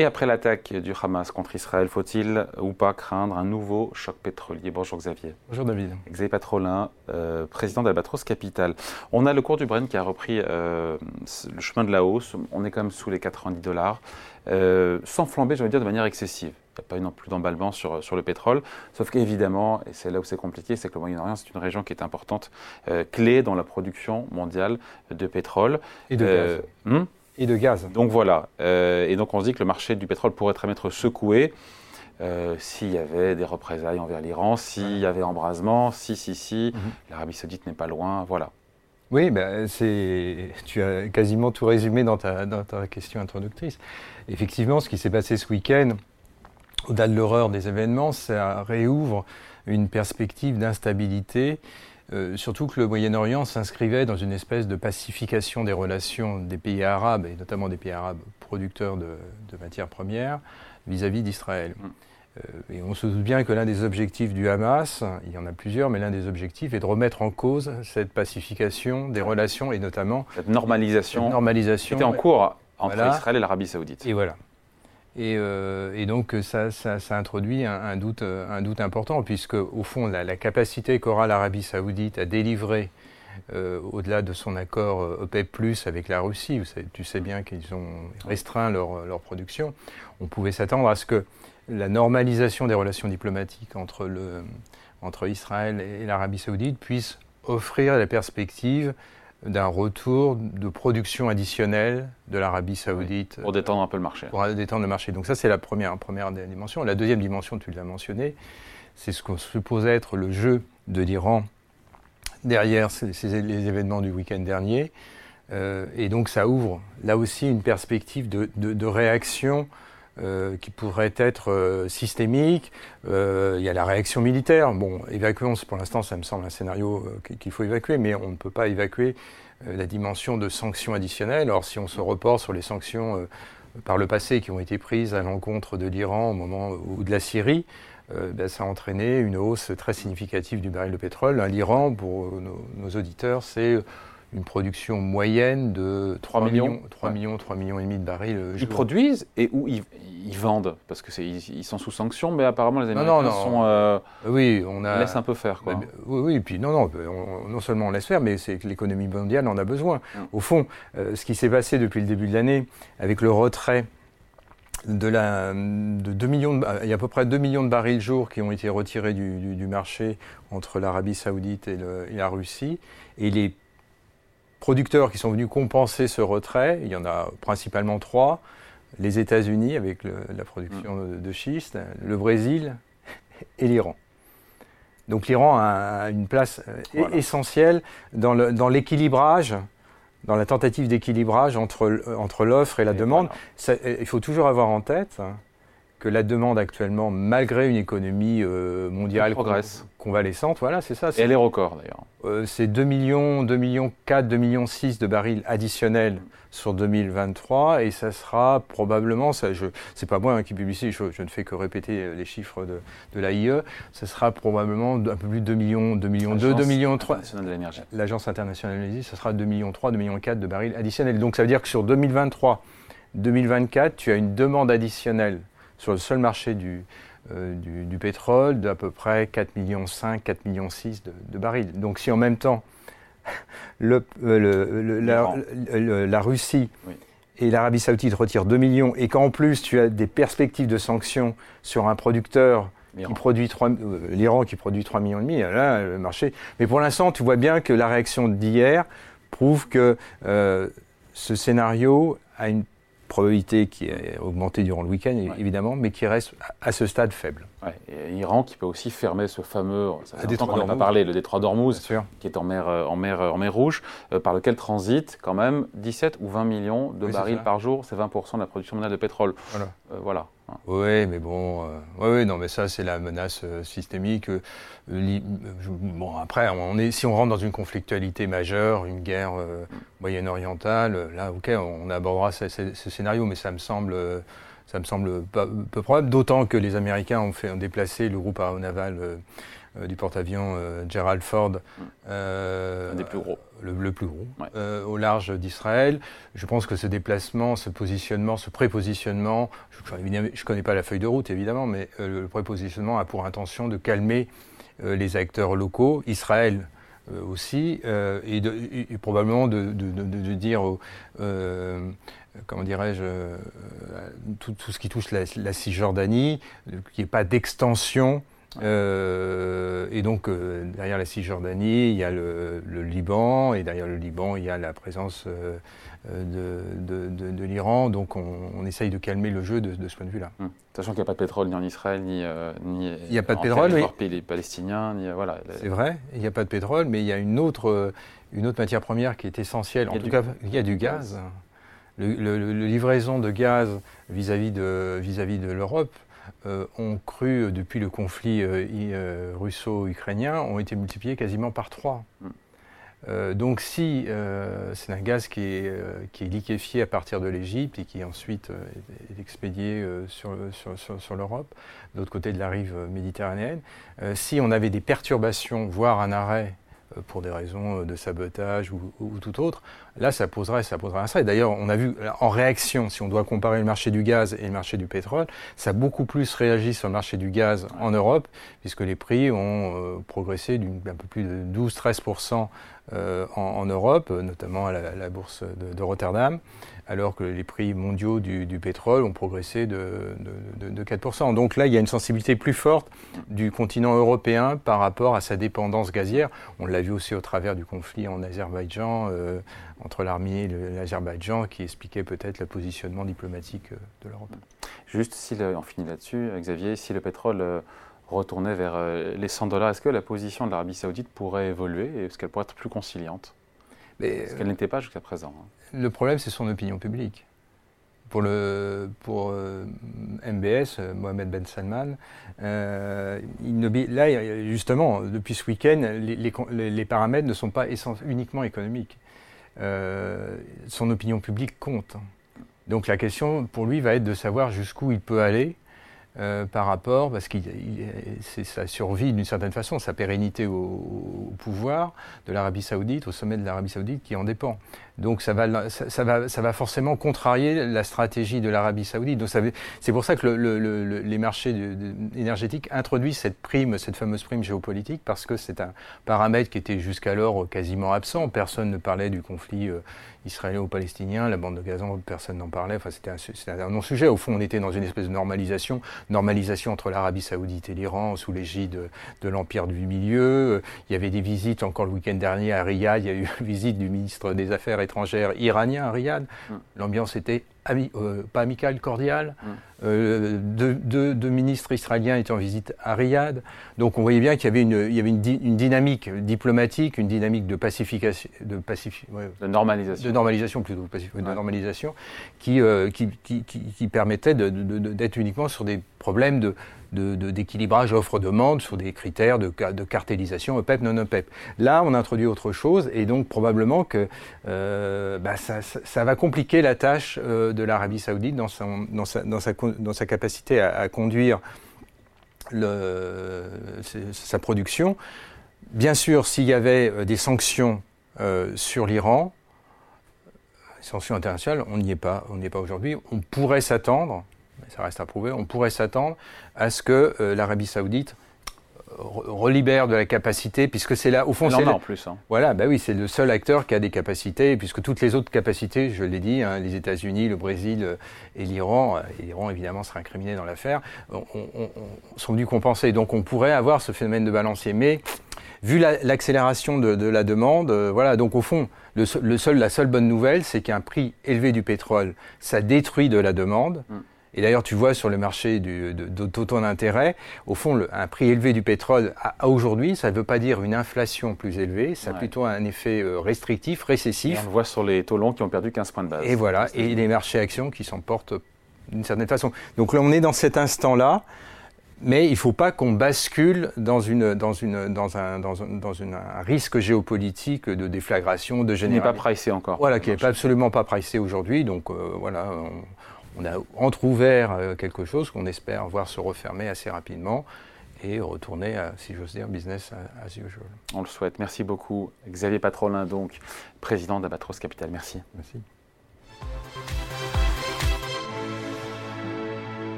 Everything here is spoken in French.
Et après l'attaque du Hamas contre Israël, faut-il ou pas craindre un nouveau choc pétrolier? Bonjour Xavier. Bonjour David. Xavier Patrolin, euh, président d'Albatros Capital. On a le cours du Brent qui a repris euh, le chemin de la hausse. On est quand même sous les 90 dollars, euh, sans flamber, je veux dire, de manière excessive. Il n'y a pas eu non plus d'emballement sur, sur le pétrole. Sauf qu'évidemment, et c'est là où c'est compliqué, c'est que le Moyen-Orient, c'est une région qui est importante, clé dans la production mondiale de pétrole. Et de gaz. Hmm et de gaz. Donc voilà. Euh, et donc on se dit que le marché du pétrole pourrait très être secoué euh, s'il y avait des représailles envers l'Iran, s'il y avait embrasement, si, si, si, mhm. l'Arabie saoudite n'est pas loin, voilà. Oui, ben tu as quasiment tout résumé dans ta, dans ta question introductrice. Effectivement, ce qui s'est passé ce week-end, au-delà de l'horreur des événements, ça réouvre une perspective d'instabilité euh, surtout que le Moyen-Orient s'inscrivait dans une espèce de pacification des relations des pays arabes, et notamment des pays arabes producteurs de, matières premières, vis-à-vis d'Israël. Mm. Euh, et on se doute bien que l'un des objectifs du Hamas, il y en a plusieurs, mais l'un des objectifs est de remettre en cause cette pacification des relations, et notamment... Cette normalisation, cette normalisation était en cours entre Israël et l'Arabie saoudite. Et voilà. Euh, et, donc ça, ça, introduit un, doute, un doute important, puisque au fond, la, capacité qu'aura l'Arabie saoudite à délivrer euh, au-delà de son accord euh, OPEP ⁇ avec la Russie, tu sais bien qu'ils ont restreint leur, leur, production, on pouvait s'attendre à ce que la normalisation des relations diplomatiques entre, le, entre Israël et l'Arabie saoudite puisse offrir la perspective d'un retour de production additionnelle de l'Arabie saoudite. pour détendre un peu le marché. Pour détendre le marché. Donc ça, c'est la première, première dimension. La deuxième dimension, tu l'as mentionné, c'est ce qu'on suppose être le jeu de l'Iran derrière les événements du week-end dernier. Euh, et donc ça ouvre là aussi une perspective de, de réaction euh, qui pourrait être euh, systémique. Euh, il y a la réaction militaire. Bon, évacuons, pour l'instant, ça me semble un scénario qu'il faut évacuer, mais on ne peut pas évacuer la dimension de sanctions additionnelles. Or, si on se reporte sur les sanctions par le passé qui ont été prises à l'encontre de l'Iran au moment ou de la Syrie, ben, ça a entraîné une hausse très significative du baril de pétrole. L'Iran, pour nos auditeurs, c'est une production moyenne de 3, millions, 3 millions, 3 millions et demi de barils. Euh, ils produisent et où ils, vendent Parce que ils, sont sous sanction, mais apparemment les Américains non, sont. Euh, oui, on a. Laisse un peu faire, quoi. oui, oui, et puis non, non, non seulement on laisse faire, mais c'est que l'économie mondiale en a besoin. Mm. Au fond, euh, ce qui s'est passé depuis le début de l'année, avec le retrait de, la, de 2 millions, il y a à peu près 2 millions de barils jour qui ont été retirés du, du, marché entre l'Arabie Saoudite et, le, et, la Russie, et les producteurs qui sont venus compenser ce retrait. Il y en a principalement trois. Les États-Unis avec la production mm. de, schiste, le Brésil et l'Iran. Donc l'Iran a une place euh, essentielle dans l'équilibrage, dans, la tentative d'équilibrage entre, entre l'offre et la demande. il faut toujours avoir en tête hein, que la demande actuellement, malgré une économie euh, mondiale convalescente, voilà, c'est ça. Et elle est record d'ailleurs. Euh, c'est 2 millions, 2 millions 4, 2 millions 6 de barils additionnels sur 2023 et ça sera probablement, ça, je, c'est pas moi hein, qui publie, je, je, ne fais que répéter les chiffres de, de l'AIE, ça sera probablement un peu plus de 2 millions, 2 millions 2, 2 millions 3. L'Agence internationale de l'énergie, ça sera 2 millions 3, 2 millions 4 de barils additionnels. Donc ça veut dire que sur 2023, 2024, tu as une demande additionnelle sur le seul marché du, euh, du, pétrole d'à peu près 4 millions 5, 4 millions 6 de, barils. Donc si en même temps le, euh, la, Russie et l'Arabie saoudite retirent 2 millions et qu'en plus tu as des perspectives de sanctions sur un producteur qui produit 3, euh, l'Iran qui produit 3 millions et demi, là le marché. Mais pour l'instant, tu vois bien que la réaction d'hier prouve que ce scénario a une probabilité qui a augmenté durant le week-end, évidemment, mais qui reste à ce stade faible. Ouais. Et Iran qui peut aussi fermer ce fameux, ça fait qu'on n'a pas parlé, le détroit d'Ormuz, qui est en mer, euh, en mer, en mer Rouge, euh, par lequel transitent quand même 17 ou 20 millions de barils par jour, c'est 20% de la production mondiale de pétrole. Voilà. Euh, voilà. Oui, mais bon, oui, non, mais ça c'est la menace systémique. bon, après, on est, si on rentre dans une conflictualité majeure, une guerre moyenne-orientale, là, ok, on abordera ce, ce, scénario, mais ça me semble Ça me semble peu probable, d'autant que les Américains ont, fait, déplacé le groupe aéronaval euh, du porte-avions Gerald Ford. Un des plus gros. Le, plus gros, au large d'Israël. Je pense que ce déplacement, ce positionnement, ce prépositionnement, je ne connais pas la feuille de route évidemment, mais le prépositionnement a pour intention de calmer les acteurs locaux. Israël euh, aussi, euh, et, probablement de, dire, euh, comment dirais-je, tout, ce qui touche la, Cisjordanie, qu'il n'y ait pas d'extension et donc, derrière la Cisjordanie, il y a le, Liban, et derrière le Liban, il y a la présence euh, de, de, l'Iran. Donc on, essaye de calmer le jeu de, ce point de vue-là. Hum. Sachant qu'il n'y a pas de pétrole ni en Israël, ni, euh, ni il n'y a pas de pétrole, mais les Palestiniens, ni, euh, voilà. C'est vrai, il n'y a pas de pétrole, mais il y a une autre, une autre matière première qui est essentielle. En tout cas, il y a du gaz. Le, livraison de gaz vis-à-vis de, l'Europe ont cru, depuis le conflit russo-ukrainien, ont été multipliés quasiment par trois. Euh, donc si euh, c'est un gaz qui est, euh, qui est, liquéfié à partir de l'Égypte et qui ensuite est expédié sur, sur, sur, l'Europe, de l'autre côté de la rive méditerranéenne, si on avait des perturbations, voire un arrêt euh, pour des raisons euh, de sabotage ou, tout autre, là, ça poserait, ça poserait un stress. D'ailleurs, on a vu en réaction, si on doit comparer le marché du gaz et le marché du pétrole, ça a beaucoup plus réagi sur le marché du gaz en Europe, puisque les prix ont euh, progressé d'un peu plus de 12-13% en, Europe, notamment à la, bourse de Rotterdam alors que les prix mondiaux du, pétrole ont progressé de, 4%. Donc là, il y a une sensibilité plus forte du continent européen par rapport à sa dépendance gazière. On l'a vu aussi au travers du conflit en Azerbaïdjan, euh, entre l'armée et l'Azerbaïdjan, qui expliquait peut-être le positionnement diplomatique euh, de l'Europe. Juste, si on finit là-dessus, Xavier, si le pétrole euh, retournait vers les 100 dollars, est-ce que la position de l'Arabie saoudite pourrait évoluer Est-ce qu'elle pourrait être plus conciliante? Parce qu'elle n'était pas jusqu'à présent. Hein. Le problème, c'est son opinion publique. Pour, le, pour euh, MBS, euh, Mohamed Ben Salman, euh, il là, justement, depuis ce week-end, les, les, paramètres ne sont pas uniquement économiques. son opinion publique compte. Donc la question pour lui va être de savoir jusqu'où il peut aller euh, par rapport, parce que c'est sa survie d'une certaine façon, sa pérennité au, pouvoir de l'Arabie saoudite, au sommet de l'Arabie saoudite, qui en dépend. Donc ça va, ça, va, ça va forcément contrarier la stratégie de l'Arabie saoudite. C'est pour ça que les marchés énergétiques introduisent cette prime, cette fameuse prime géopolitique, parce que c'est un paramètre qui était jusqu'alors quasiment absent. Personne ne parlait du conflit euh, israélo-palestinien, la bande de Gazan, personne n'en parlait. Enfin, c'était un non-sujet. Au fond, on était dans une espèce de normalisation, normalisation entre l'Arabie saoudite et l'Iran sous l'égide de, l'Empire du Milieu. Il y avait des visites encore le week-end dernier à Riyad. Il y a eu une visite du ministre des Affaires étrangères iranien à Riyad. Mm. L'ambiance était euh, pas amicale, cordiale. Mm. Euh, deux, ministres israéliens étaient en visite à Riyad. Donc on voyait bien qu'il y avait une, il y avait une, dynamique diplomatique, une dynamique de pacification, de, de normalisation, de normalisation plutôt, de normalisation, qui, euh, qui, qui, qui, permettait d'être uniquement sur des problèmes de, d'équilibrage offre-demande sur des critères de, de cartélisation OPEP, non OPEP. Là, on introduit autre chose et donc probablement que euh, bah, ça, va compliquer la tâche euh, de l'Arabie saoudite dans, son, dans, sa, capacité à, conduire sa production. Bien sûr, s'il y avait euh, des sanctions sur l'Iran, sanctions internationales, on n'y est pas, on n'y est pas aujourd'hui. On pourrait s'attendre, ça reste à prouver, on pourrait s'attendre à ce que euh, l'Arabie saoudite euh, relibère de la capacité, puisque c'est là, au fond, c'est en plus. Hein. Voilà, bah oui, c'est le seul acteur qui a des capacités, puisque toutes les autres capacités, je l'ai dit, hein, les États-Unis, le Brésil euh, et l'Iran, et l'Iran évidemment sera incriminé dans l'affaire, sont venus compenser. Donc on pourrait avoir ce phénomène de balancier, mais vu l'accélération de, la demande, voilà, donc au fond, le, seul, la seule bonne nouvelle, c'est qu'un prix élevé du pétrole, ça détruit de la demande. Mm. Et d'ailleurs, tu vois sur le marché du, de, taux d'intérêt, au fond, un prix élevé du pétrole à, aujourd'hui, ça ne veut pas dire une inflation plus élevée, ça a plutôt un effet euh, restrictif, récessif. on le voit sur les taux longs qui ont perdu 15 points de base. Et voilà, et les marchés actions qui s'en portent d'une certaine façon. Donc là, on est dans cet instant-là. Mais il ne faut pas qu'on bascule dans, une, dans, une, dans, un, dans, un, dans une, un risque géopolitique de déflagration, de génération. Qui n'est pas pricé encore. Voilà, qui n'est absolument pas pricé aujourd'hui. Donc euh, voilà, on a entrouvert euh, quelque chose qu'on espère voir se refermer assez rapidement et retourner, à, si j'ose dire, business as usual. On le souhaite. Merci beaucoup. Xavier Patrolin, donc, président d'Abatros Capital. Merci. Merci.